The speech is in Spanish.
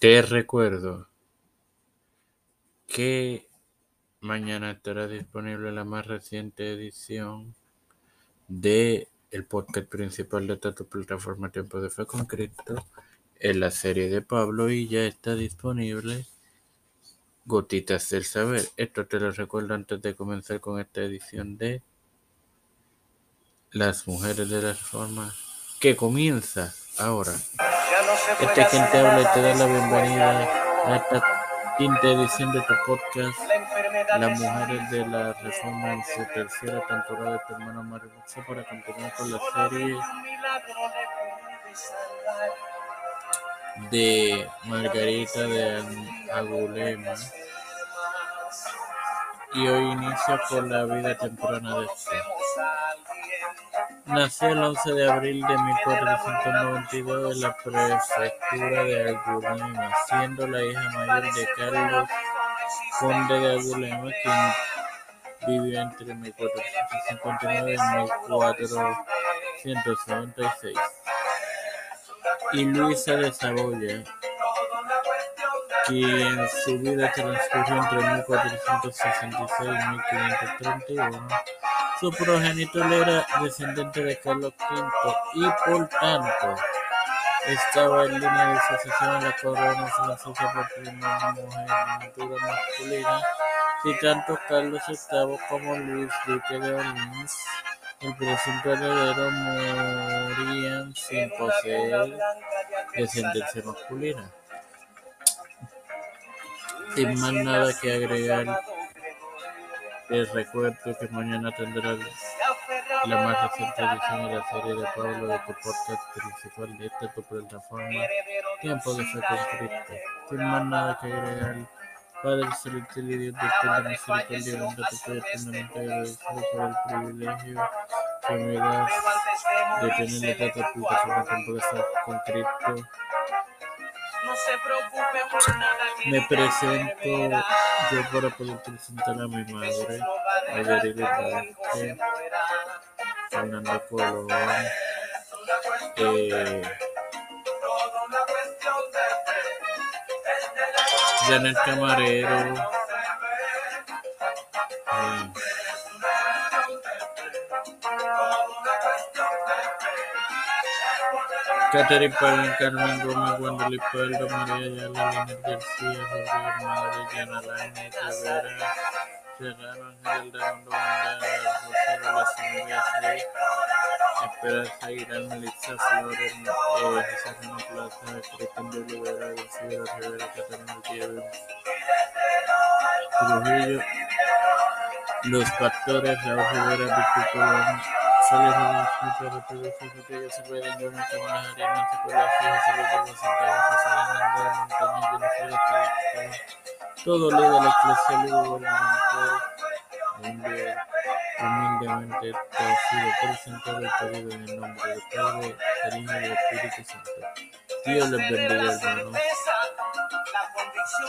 Te recuerdo que mañana estará disponible la más reciente edición de el podcast principal de esta plataforma Tiempo de Fe con Cristo en la serie de Pablo y ya está disponible Gotitas del Saber. Esto te lo recuerdo antes de comenzar con esta edición de Las Mujeres de la Reforma que comienza ahora. Este quien te habla y te da la bienvenida a esta quinta edición de tu podcast, Las Mujeres de la Reforma en su tercera temporada de tu hermano Mario para continuar con la serie de Margarita de Angulema y hoy inicia con la vida temprana de este. Nació el 11 de abril de 1492 en la prefectura de Angulema, siendo la hija mayor de Carlos, conde de Angulema, quien vivió entre 1459 y 1496, y Luisa de Saboya, quien su vida transcurrió entre 1466 y 1531. Su progenitor era descendiente de Carlos V y por tanto estaba en línea de sucesión en la corona francesa por primera mujer masculina, y tanto Carlos VIII como Luis Duque de Orleans, el presunto heredero, morían sin poseer descendencia masculina. Sin más nada que agregar, les recuerdo que mañana tendrá la más reciente edición de la serie de Pablo de tu podcast principal de esta tu plataforma Tiempo de Fe con Cristo. Sin más nada que agregar, Padre Celestial y Dios de toda misericordia, bondad, te estoy eternamente agradecido por el privilegio que me das de tener esta plataforma Tiempo de Fe con Cristo. Me presento. yo para poder presentar a mi madre, Evelyn Vázquez, Fernando Colón, eh, Janet Camarero, eh, Pagán, Carmen Gómez, Wendely Peldo, María Ayala, Leonel García, Yana Lainez, Rivera, Serrano, Ángel La Rey, Esperanza Melissa Flores, José Plaza, Cristian de García Rivera, Trujillo, Los Pastores, Raúl Rivera, Víctor Colón, Reproducción, que ya se todo líder eclesial y gubernamental mundial humildemente te ha sido presentado y pedido en el nombre del Padre, del Hijo y del Espíritu Santo. Dios les bendiga, hermanos.